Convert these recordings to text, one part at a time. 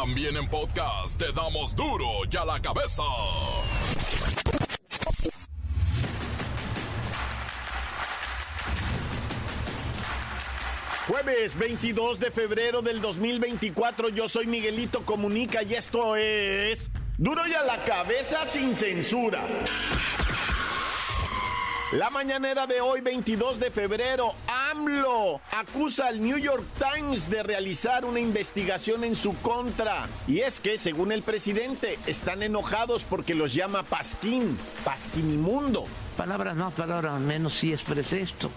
También en podcast te damos duro y a la cabeza. Jueves 22 de febrero del 2024, yo soy Miguelito Comunica y esto es Duro y a la cabeza sin censura. La mañanera de hoy, 22 de febrero, AMLO acusa al New York Times de realizar una investigación en su contra. Y es que, según el presidente, están enojados porque los llama Pasquín, Pasquinimundo. Palabras más, palabras menos, si expresé esto.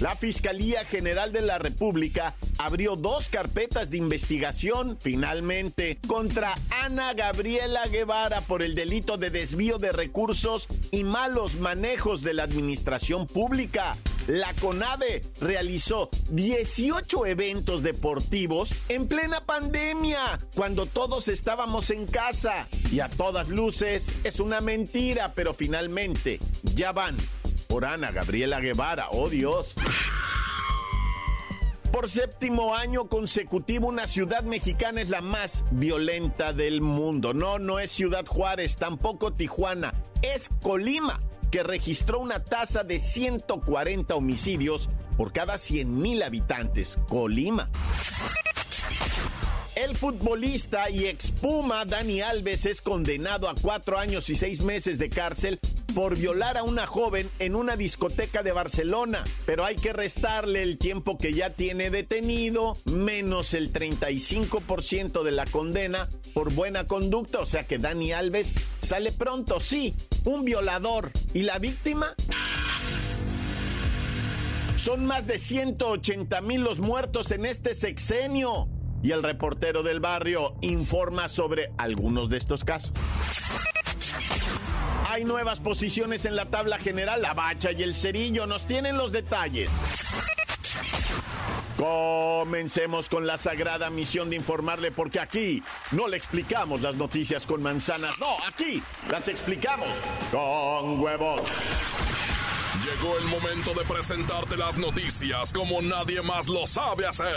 La Fiscalía General de la República abrió dos carpetas de investigación finalmente contra Ana Gabriela Guevara por el delito de desvío de recursos y malos manejos de la administración pública. La CONADE realizó 18 eventos deportivos en plena pandemia, cuando todos estábamos en casa. Y a todas luces es una mentira, pero finalmente ya van por Ana Gabriela Guevara. ¡Oh Dios! Por séptimo año consecutivo, una ciudad mexicana es la más violenta del mundo. No, no es Ciudad Juárez, tampoco Tijuana, es Colima, que registró una tasa de 140 homicidios por cada 100 mil habitantes. Colima. El futbolista y expuma Dani Alves es condenado a cuatro años y seis meses de cárcel por violar a una joven en una discoteca de Barcelona, pero hay que restarle el tiempo que ya tiene detenido, menos el 35% de la condena por buena conducta, o sea que Dani Alves sale pronto, sí, un violador. ¿Y la víctima? Son más de 180 mil los muertos en este sexenio y el reportero del barrio informa sobre algunos de estos casos. Hay nuevas posiciones en la tabla general, la bacha y el cerillo nos tienen los detalles. Comencemos con la sagrada misión de informarle porque aquí no le explicamos las noticias con manzanas, no, aquí las explicamos con huevos. Llegó el momento de presentarte las noticias como nadie más lo sabe hacer.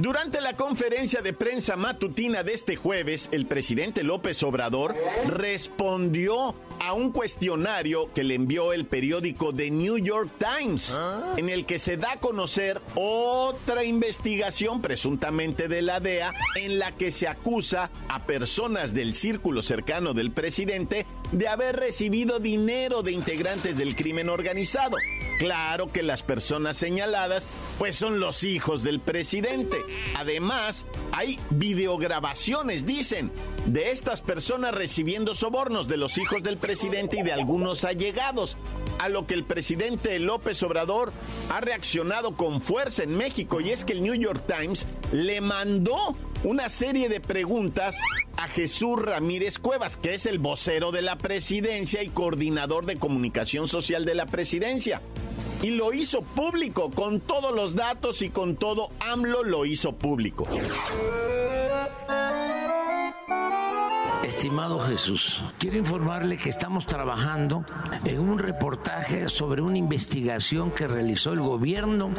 Durante la conferencia de prensa matutina de este jueves, el presidente López Obrador respondió a un cuestionario que le envió el periódico The New York Times, en el que se da a conocer otra investigación presuntamente de la DEA en la que se acusa a personas del círculo cercano del presidente de haber recibido dinero de integrantes del crimen organizado. Claro que las personas señaladas pues son los hijos del presidente. Además, hay videograbaciones, dicen, de estas personas recibiendo sobornos de los hijos del presidente y de algunos allegados, a lo que el presidente López Obrador ha reaccionado con fuerza en México y es que el New York Times le mandó una serie de preguntas a Jesús Ramírez Cuevas, que es el vocero de la presidencia y coordinador de comunicación social de la presidencia. Y lo hizo público, con todos los datos y con todo AMLO lo hizo público. Estimado Jesús, quiero informarle que estamos trabajando en un reportaje sobre una investigación que realizó el gobierno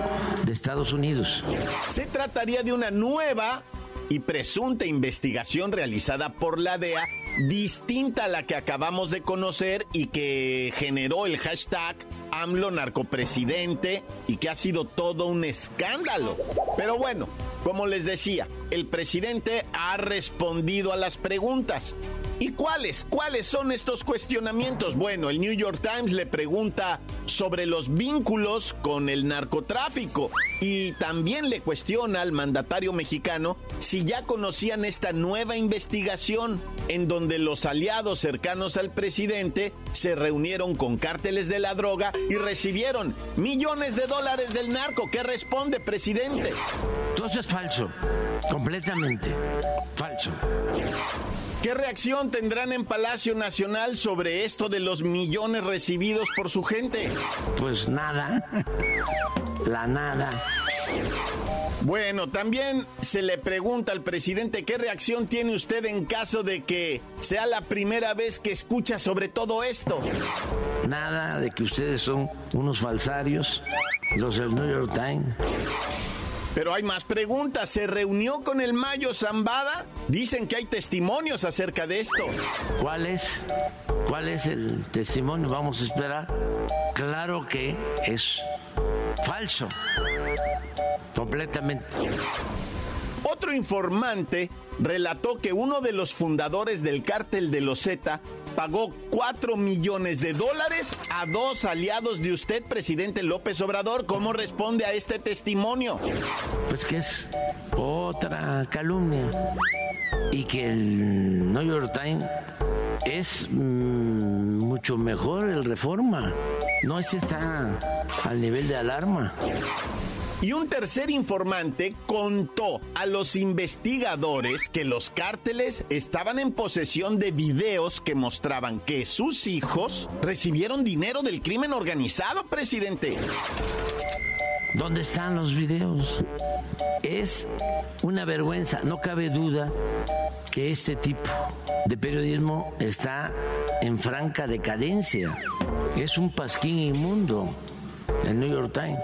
de Estados Unidos. Se trataría de una nueva y presunta investigación realizada por la DEA distinta a la que acabamos de conocer y que generó el hashtag AMLO narcopresidente y que ha sido todo un escándalo. Pero bueno, como les decía, el presidente ha respondido a las preguntas. ¿Y cuáles? ¿Cuáles son estos cuestionamientos? Bueno, el New York Times le pregunta sobre los vínculos con el narcotráfico y también le cuestiona al mandatario mexicano si ya conocían esta nueva investigación en donde los aliados cercanos al presidente se reunieron con cárteles de la droga y recibieron millones de dólares del narco. ¿Qué responde, presidente? Todo eso es falso, completamente falso. ¿Qué reacción tendrán en Palacio Nacional sobre esto de los millones recibidos por su gente? Pues nada, la nada. Bueno, también se le pregunta al presidente qué reacción tiene usted en caso de que sea la primera vez que escucha sobre todo esto. Nada de que ustedes son unos falsarios, los del New York Times. Pero hay más preguntas. ¿Se reunió con el Mayo Zambada? Dicen que hay testimonios acerca de esto. ¿Cuál es? ¿Cuál es el testimonio? Vamos a esperar. Claro que es falso. Completamente. Informante relató que uno de los fundadores del cártel de los Z pagó 4 millones de dólares a dos aliados de usted, presidente López Obrador. ¿Cómo responde a este testimonio? Pues que es otra calumnia y que el New York Times es mm, mucho mejor el Reforma. No, este está al nivel de alarma. Y un tercer informante contó a los investigadores que los cárteles estaban en posesión de videos que mostraban que sus hijos recibieron dinero del crimen organizado, presidente. ¿Dónde están los videos? Es una vergüenza, no cabe duda que este tipo de periodismo está en franca decadencia. Es un pasquín inmundo el New York Times.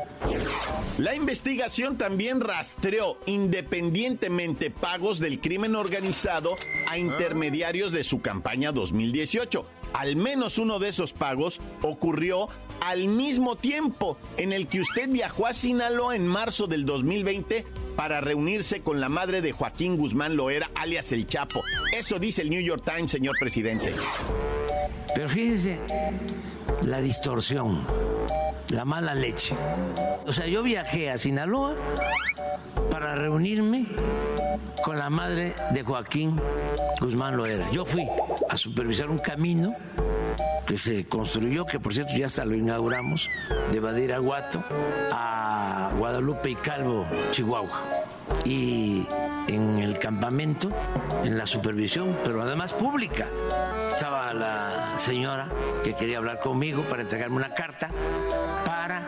La investigación también rastreó independientemente pagos del crimen organizado a intermediarios de su campaña 2018. Al menos uno de esos pagos ocurrió al mismo tiempo en el que usted viajó a Sinaloa en marzo del 2020 para reunirse con la madre de Joaquín Guzmán Loera, alias El Chapo. Eso dice el New York Times, señor presidente. Pero fíjese la distorsión la mala leche. O sea, yo viajé a Sinaloa para reunirme con la madre de Joaquín Guzmán Loera. Yo fui a supervisar un camino que se construyó, que por cierto ya hasta lo inauguramos, de Badiraguato a Guadalupe y Calvo, Chihuahua. Y en el campamento, en la supervisión, pero además pública, estaba la señora que quería hablar conmigo para entregarme una carta para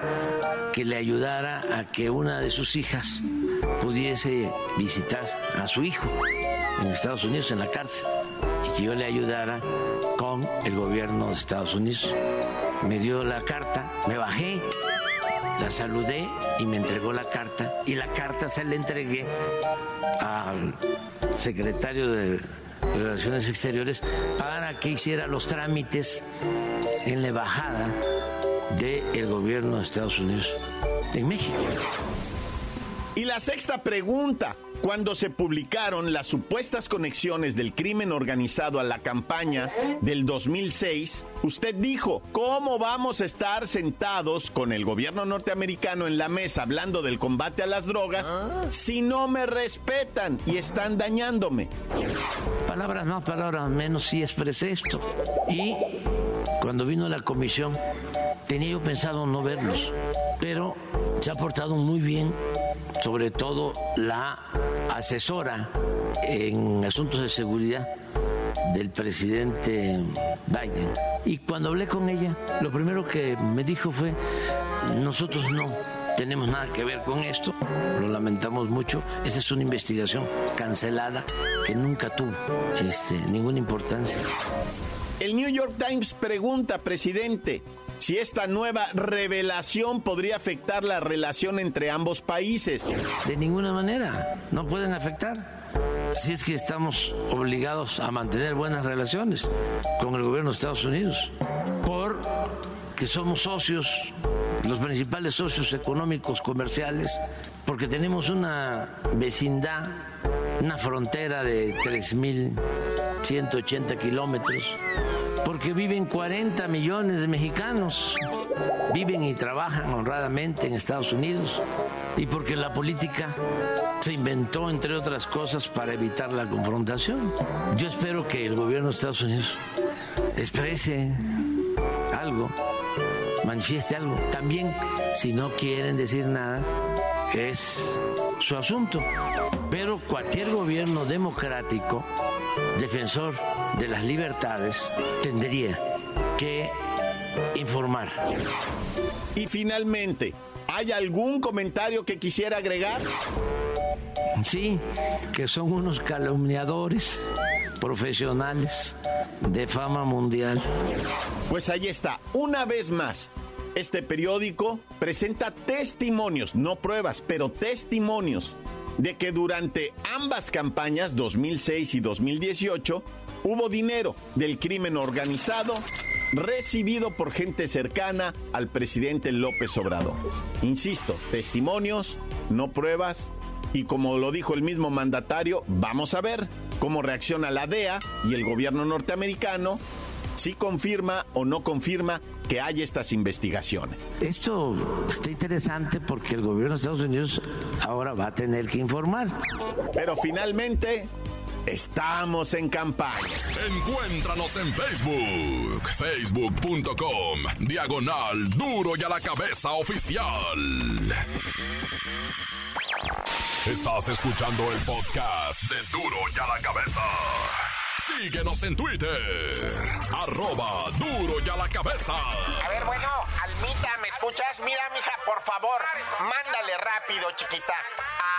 que le ayudara a que una de sus hijas pudiese visitar a su hijo en Estados Unidos, en la cárcel, que yo le ayudara con el gobierno de Estados Unidos. Me dio la carta, me bajé, la saludé y me entregó la carta, y la carta se la entregué al secretario de Relaciones Exteriores para que hiciera los trámites en la embajada del gobierno de Estados Unidos en México. Y la sexta pregunta, cuando se publicaron las supuestas conexiones del crimen organizado a la campaña del 2006, usted dijo, ¿cómo vamos a estar sentados con el gobierno norteamericano en la mesa hablando del combate a las drogas si no me respetan y están dañándome? Palabras más, palabras menos, sí expresé esto. Y cuando vino la comisión, tenía yo pensado no verlos, pero se ha portado muy bien sobre todo la asesora en asuntos de seguridad del presidente Biden. Y cuando hablé con ella, lo primero que me dijo fue, nosotros no tenemos nada que ver con esto, lo lamentamos mucho, esta es una investigación cancelada que nunca tuvo este, ninguna importancia. El New York Times pregunta, presidente, si esta nueva revelación podría afectar la relación entre ambos países. De ninguna manera, no pueden afectar. Si es que estamos obligados a mantener buenas relaciones con el gobierno de Estados Unidos, porque somos socios, los principales socios económicos, comerciales, porque tenemos una vecindad, una frontera de 3.180 kilómetros porque viven 40 millones de mexicanos, viven y trabajan honradamente en Estados Unidos y porque la política se inventó, entre otras cosas, para evitar la confrontación. Yo espero que el gobierno de Estados Unidos exprese algo, manifieste algo. También, si no quieren decir nada, es su asunto. Pero cualquier gobierno democrático defensor de las libertades tendría que informar. Y finalmente, ¿hay algún comentario que quisiera agregar? Sí, que son unos calumniadores profesionales de fama mundial. Pues ahí está, una vez más. Este periódico presenta testimonios, no pruebas, pero testimonios de que durante ambas campañas, 2006 y 2018, hubo dinero del crimen organizado recibido por gente cercana al presidente López Obrador. Insisto, testimonios, no pruebas, y como lo dijo el mismo mandatario, vamos a ver cómo reacciona la DEA y el gobierno norteamericano si confirma o no confirma que hay estas investigaciones. Esto está interesante porque el gobierno de Estados Unidos ahora va a tener que informar. Pero finalmente, estamos en campaña. Encuéntranos en Facebook, facebook.com, diagonal duro y a la cabeza oficial. Estás escuchando el podcast de duro y a la cabeza. Síguenos en Twitter. Arroba duro y a la cabeza. A ver, bueno, Almita, ¿me escuchas? Mira, mija, por favor, mándale rápido, chiquita. A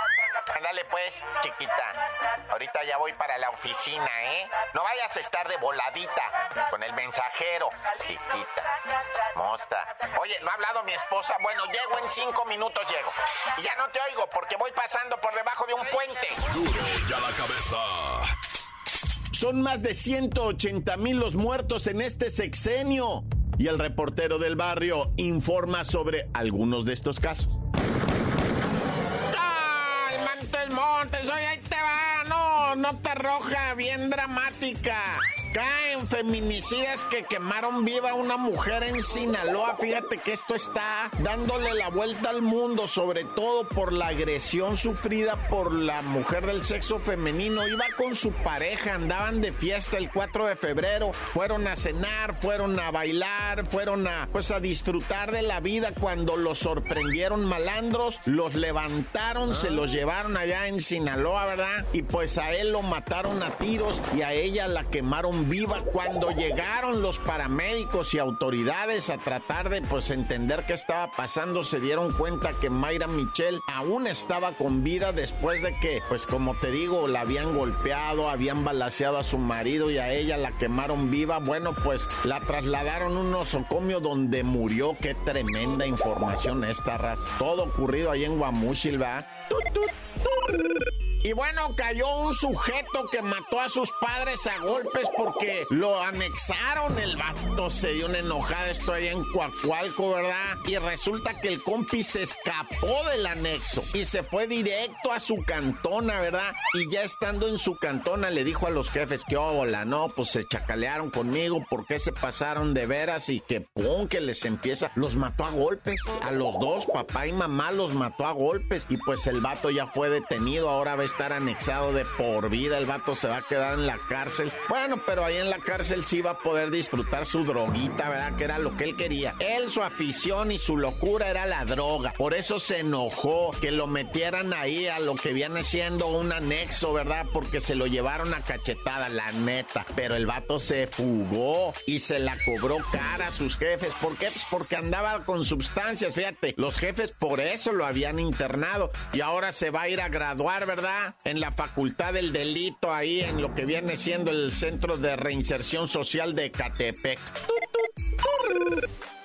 Ándale pues, chiquita. Ahorita ya voy para la oficina, ¿eh? No vayas a estar de voladita con el mensajero, chiquita. Mosta. Oye, ¿no ha hablado mi esposa? Bueno, llego en cinco minutos, llego. Y ya no te oigo porque voy pasando por debajo de un puente. Duro y a la cabeza. Son más de 180 mil los muertos en este sexenio. Y el reportero del barrio informa sobre algunos de estos casos. Nota roja, bien dramática. Caen feminicidas que quemaron viva a una mujer en Sinaloa. Fíjate que esto está dándole la vuelta al mundo, sobre todo por la agresión sufrida por la mujer del sexo femenino. Iba con su pareja, andaban de fiesta el 4 de febrero, fueron a cenar, fueron a bailar, fueron a pues a disfrutar de la vida cuando los sorprendieron malandros, los levantaron, se los llevaron allá en Sinaloa, ¿verdad? Y pues a él lo mataron a tiros y a ella la quemaron viva cuando llegaron los paramédicos y autoridades a tratar de pues entender qué estaba pasando se dieron cuenta que Mayra Michelle aún estaba con vida después de que pues como te digo la habían golpeado habían balaseado a su marido y a ella la quemaron viva. Bueno pues la trasladaron a un nosocomio donde murió. Qué tremenda información esta raza todo ocurrido ahí en Guamuchil tut. Y bueno, cayó un sujeto que mató a sus padres a golpes porque lo anexaron. El vato se dio una enojada, esto ahí en Coacualco, ¿verdad? Y resulta que el compi se escapó del anexo y se fue directo a su cantona, ¿verdad? Y ya estando en su cantona le dijo a los jefes que, hola, no, pues se chacalearon conmigo, ¿por qué se pasaron de veras? Y que pum, que les empieza. Los mató a golpes. A los dos, papá y mamá, los mató a golpes. Y pues el vato ya fue detenido, ahora a estar anexado de por vida, el vato se va a quedar en la cárcel. Bueno, pero ahí en la cárcel sí va a poder disfrutar su droguita, ¿verdad? Que era lo que él quería. Él, su afición y su locura era la droga. Por eso se enojó que lo metieran ahí a lo que viene siendo un anexo, ¿verdad? Porque se lo llevaron a cachetada, la neta. Pero el vato se fugó y se la cobró cara a sus jefes. ¿Por qué? Pues porque andaba con sustancias, fíjate. Los jefes por eso lo habían internado y ahora se va a ir a graduar, ¿verdad? En la facultad del delito, ahí en lo que viene siendo el Centro de Reinserción Social de Catepec.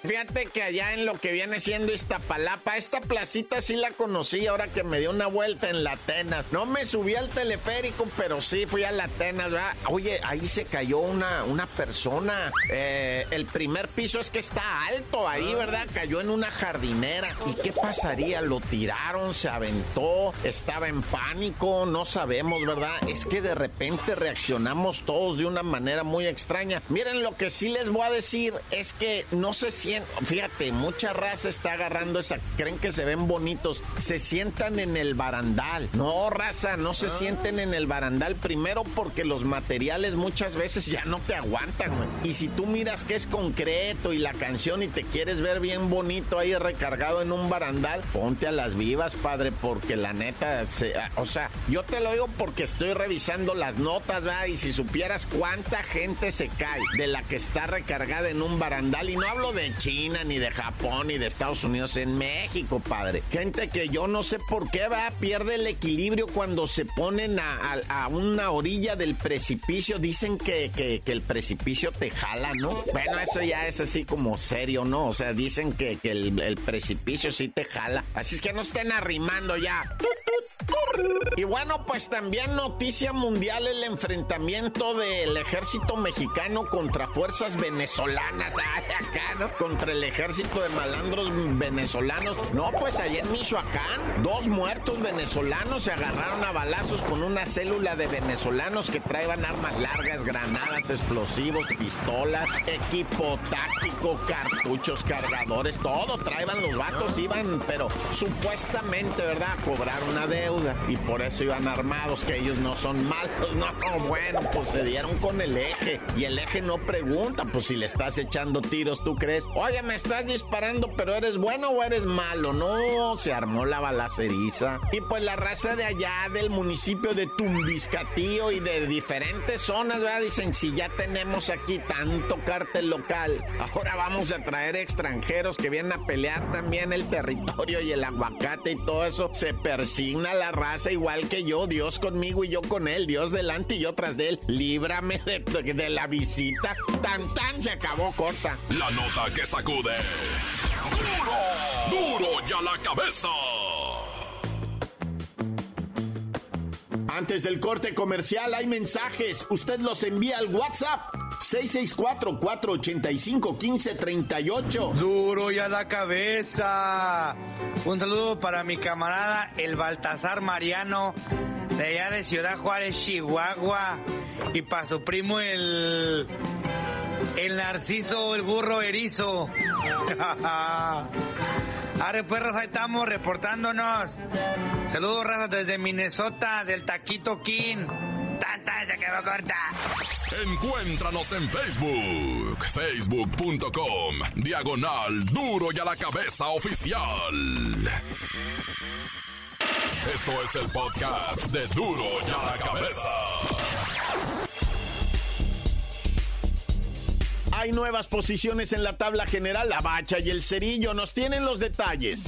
Fíjate que allá en lo que viene siendo Iztapalapa, esta placita sí la conocí ahora que me dio una vuelta en la Atenas. No me subí al teleférico, pero sí fui a la Atenas, ¿verdad? Oye, ahí se cayó una, una persona. Eh, el primer piso es que está alto ahí, ah. ¿verdad? Cayó en una jardinera. ¿Y qué pasaría? Lo tiraron, se aventó, estaba en pánico, no sabemos, ¿verdad? Es que de repente reaccionamos todos de una manera muy extraña. Miren, lo que sí les voy a decir es que no se fíjate, mucha raza está agarrando esa, creen que se ven bonitos, se sientan en el barandal. No, raza, no se ah. sienten en el barandal primero porque los materiales muchas veces ya no te aguantan, Y si tú miras que es concreto y la canción y te quieres ver bien bonito ahí recargado en un barandal, ponte a las vivas, padre, porque la neta, o sea, yo te lo digo porque estoy revisando las notas, ¿verdad? Y si supieras cuánta gente se cae de la que está recargada en un barandal, y no hablo de China, ni de Japón, ni de Estados Unidos, en México, padre. Gente que yo no sé por qué, va, pierde el equilibrio cuando se ponen a, una orilla del precipicio. Dicen que, que, el precipicio te jala, ¿no? Bueno, eso ya es así como serio, ¿no? O sea, dicen que, el, el precipicio sí te jala. Así es que no estén arrimando ya. Y bueno, pues también noticia mundial el enfrentamiento del ejército mexicano contra fuerzas venezolanas. Ay, acá, ¿no? Contra el ejército de malandros venezolanos. No, pues allá en Michoacán, dos muertos venezolanos se agarraron a balazos con una célula de venezolanos que traían armas largas, granadas, explosivos, pistolas, equipo táctico, cartuchos, cargadores, todo traían los vatos, iban, pero supuestamente, ¿verdad? A cobrar una deuda y por eso iban armados, que ellos no son malos, no, bueno, pues se dieron con el eje y el eje no pregunta, pues si le estás echando tiros, ¿tú crees? Oye, me estás disparando, pero eres bueno o eres malo, no, se armó la balaceriza y pues la raza de allá del municipio de Tumbiscatío y de diferentes zonas, ¿verdad? Dicen, si ya tenemos aquí tanto cártel local, ahora vamos a traer extranjeros que vienen a pelear también el territorio y el aguacate y todo eso, se persigna la raza igual que yo, Dios conmigo y yo con él, Dios delante y yo tras de él. Líbrame de, la visita. Tan tan se acabó corta. La nota que sacude. Duro, duro ya la cabeza. Antes del corte comercial hay mensajes. Usted los envía al WhatsApp 664-485-1538. Duro y a la cabeza. Un saludo para mi camarada el Baltasar Mariano de allá de Ciudad Juárez, Chihuahua. Y para su primo el... El Narciso, el burro erizo. Arre, perros, ahí estamos reportándonos. Saludos, razas, desde Minnesota, del Taquito King. Tanta, se quedó corta. Encuéntranos en Facebook, facebook.com, diagonal duro y a la cabeza oficial. Esto es el podcast de duro y a la cabeza. Hay nuevas posiciones en la tabla general. La bacha y el cerillo nos tienen los detalles.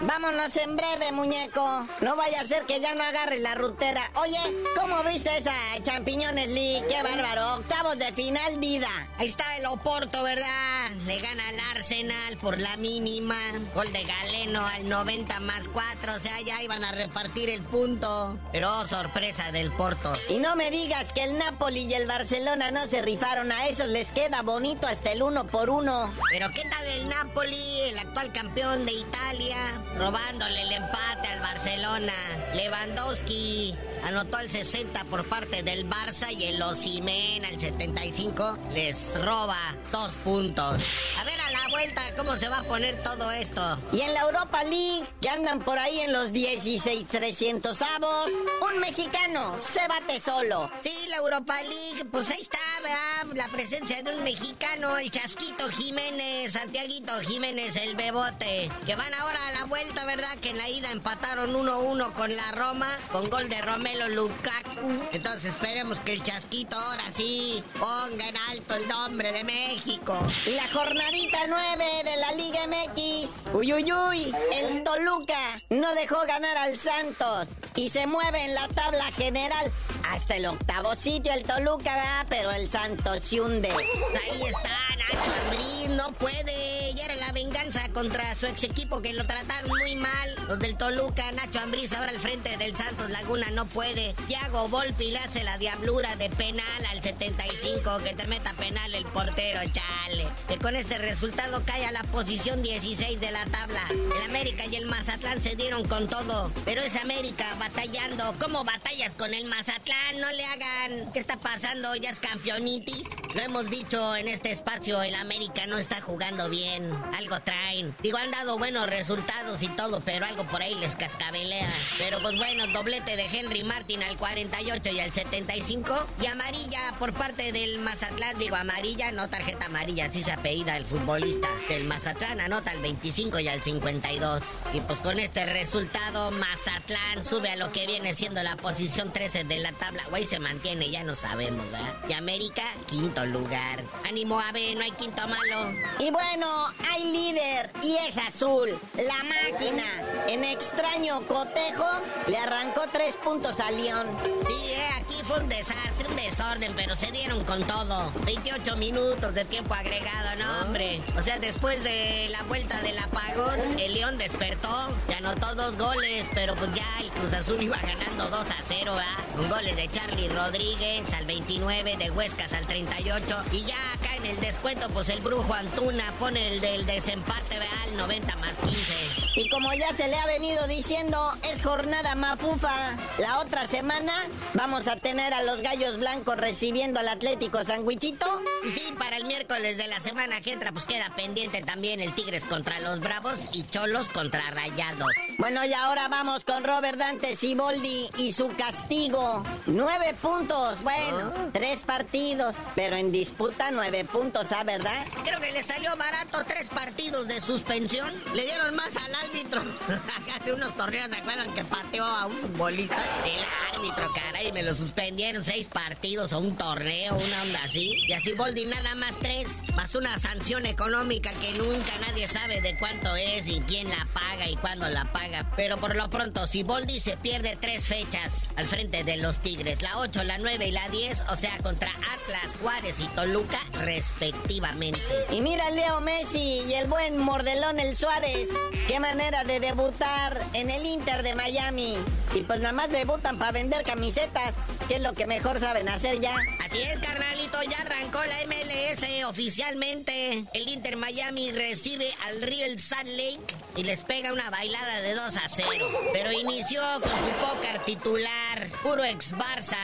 Vámonos en breve, muñeco. No vaya a ser que ya no agarre la rutera. Oye, ¿cómo viste esa Champiñones League? ¡Qué bárbaro! Octavos de final, vida. Ahí está el Oporto, ¿verdad? Le gana al Arsenal por la mínima. Gol de Galeno al 90 más 4. O sea, ya iban a repartir el punto. Pero oh, sorpresa del Porto. Y no me digas que el Napoli y el Barcelona no se rifaron. A esos les queda bonito hasta el uno por uno. Pero ¿qué tal el Napoli, el actual campeón de Italia? robándole el empate al Barcelona. Lewandowski anotó el 60 por parte del Barça y el Osimen al 75 les roba dos puntos. A ver a la vuelta cómo se va a poner todo esto. Y en la Europa League, que andan por ahí en los 16 300 avos, un mexicano se bate solo. Sí, la Europa League, pues ahí está, ¿verdad? La presencia de un mexicano, el Chasquito Jiménez, Santiaguito Jiménez, el Bebote, que van ahora a la vuelta, ¿verdad? Que en la ida empataron 1-1 con la Roma, con gol de Romelo Lukaku. Entonces esperemos que el Chasquito ahora sí ponga en alto el nombre de México. Y la jornadita 9 9 de la Liga MX. Uy, uy, uy. El Toluca no dejó ganar al Santos y se mueve en la tabla general hasta el octavo sitio el Toluca, va, pero el Santos se hunde. Ahí está Nacho Ambriz, no puede. Ya era la venganza contra su ex equipo que lo trataron muy mal. Los del Toluca, Nacho Ambriz ahora al frente del Santos Laguna no puede. Thiago Volpi le hace la diablura de penal al 75, que te meta penal el portero, chale. Que con este resultado cae a la posición 16 de la tabla. El América y el Mazatlán se dieron con todo, pero es América batallando. ¿Cómo batallas con el Mazatlán? No le hagan. ¿Qué está pasando? ¿Ya es campeonitis? Lo hemos dicho en este espacio, el América no está jugando bien. Algo traen. Digo, han dado buenos resultados y todo, pero algo por ahí les cascabelea. Pero pues bueno, doblete de Henry Martin al 48 y al 75. Y amarilla por parte del Mazatlán. Digo, amarilla, no tarjeta amarilla, así se apellida el futbolista. El Mazatlán anota al 25 y al 52. Y pues con este resultado, Mazatlán sube a lo que viene siendo la posición 13 de la tabla. Güey, se mantiene, ya no sabemos, ¿verdad? Y América, quinto lugar. Ánimo, Ave, no hay quinto malo. Y bueno, hay líder y es azul. La máquina, en extraño cotejo, le arrancó tres puntos a León. Eh, aquí fue un desastre, un desorden, pero se dieron con todo. 28 minutos de tiempo agregado, no, hombre. O sea, después de la vuelta del apagón, el León despertó y anotó dos goles, pero pues ya el Cruz Azul iba ganando 2 a 0, ¿verdad? Con goles de Charlie Rodríguez al 29, de Huescas al 38. Y ya acá en el descuento, pues el Brujo Antuna pone el del desempate, ¿verdad? Al 90 más 15. Y como ya se le ha venido diciendo, es jornada mafufa. La otra semana vamos a tener a los Gallos Blancos recibiendo al Atlético Sandwichito. Sí, para el miércoles de la semana que entra, pues queda pendiente también el Tigres contra los Bravos y Cholos contra Rayados. Bueno, y ahora vamos con Robert Dante Siboldi y su castigo. Nueve puntos, bueno, tres partidos, pero en disputa nueve puntos, ¿ah, verdad? Creo que le salió barato tres partidos de suspensión. Le dieron más al árbitro. Hace unos torneos, ¿se acuerdan que pateó a un futbolista? El árbitro, caray, me lo suspendieron seis partidos o un torneo, una onda así. Y así Boldi nada más tres, más una sanción económica que nunca nadie sabe de cuánto es y quién la paga y cuándo la paga. Pero por lo pronto, si Boldi se pierde tres fechas al frente de los Tigres, la 8, la 9 y la 10, o sea, contra Atlas, Juárez y Toluca, respectivamente. Y mira Leo Messi y el buen mordelón el Suárez. Qué manera de debutar en el Inter de Miami. Y pues nada más debutan para vender camisetas, que es lo que mejor saben hacer ya. Así es, carnalito, ya arrancó la MLS oficialmente. El Inter Miami recibe al Real Salt Lake y les pega una bailada de 2 a 0. Pero inició con su póker titular, puro ex Barça,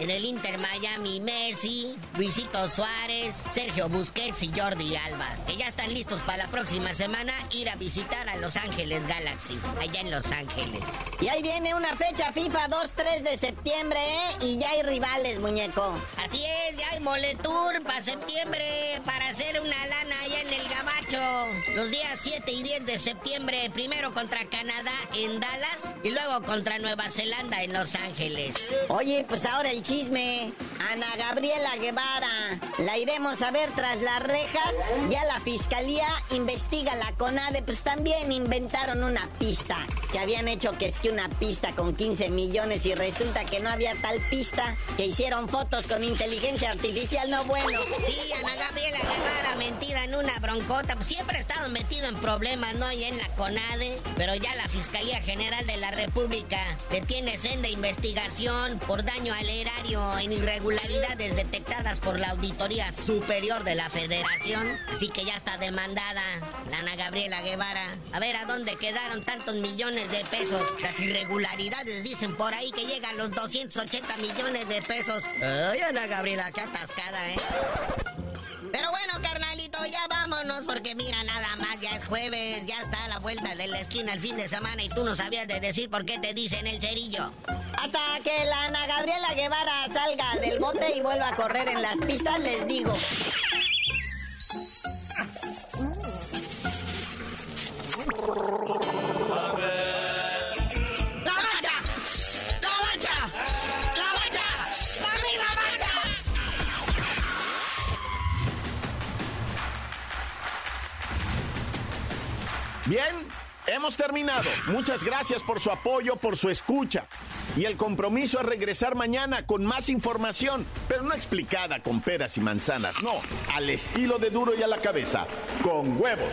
en el Inter Miami Messi, Luisito Suárez, Sergio Busquets y Jordi Alba, que ya están listos para la próxima semana ir a visitar a Los Ángeles Galaxy, allá en Los Ángeles. Y ahí viene una fecha FIFA 2-3 de septiembre, ¿eh? Y ya hay rivales, muñeco. Así es, ya hay Moletour para septiembre para hacer una lana Los días 7 y 10 de septiembre, primero contra Canadá en Dallas y luego contra Nueva Zelanda en Los Ángeles. Oye, pues ahora el chisme. Ana Gabriela Guevara, la iremos a ver tras las rejas. Ya la fiscalía investiga la CONADE, pues también inventaron una pista. Que habían hecho que es que una pista con 15 millones y resulta que no había tal pista. Que hicieron fotos con inteligencia artificial, no bueno. Sí, Ana Gabriela Guevara, mentira en una broncota. Siempre ha estado metido en problemas, ¿no? Y en la CONADE. Pero ya la Fiscalía General de la República le tiene senda investigación por daño al erario en irregularidades detectadas por la Auditoría Superior de la Federación. Así que ya está demandada la Ana Gabriela Guevara. A ver a dónde quedaron tantos millones de pesos. Las irregularidades dicen por ahí que llegan los 280 millones de pesos. Ay, Ana Gabriela, qué atascada, ¿eh? Pero bueno, vámonos porque mira, nada más, ya es jueves, ya está a la vuelta de la esquina el fin de semana y tú no sabías de decir por qué te dicen el cerillo. Hasta que la Ana Gabriela Guevara salga del bote y vuelva a correr en las pistas, les digo. Bien, hemos terminado. Muchas gracias por su apoyo, por su escucha. Y el compromiso es regresar mañana con más información, pero no explicada con peras y manzanas, no, al estilo de duro y a la cabeza, con huevos.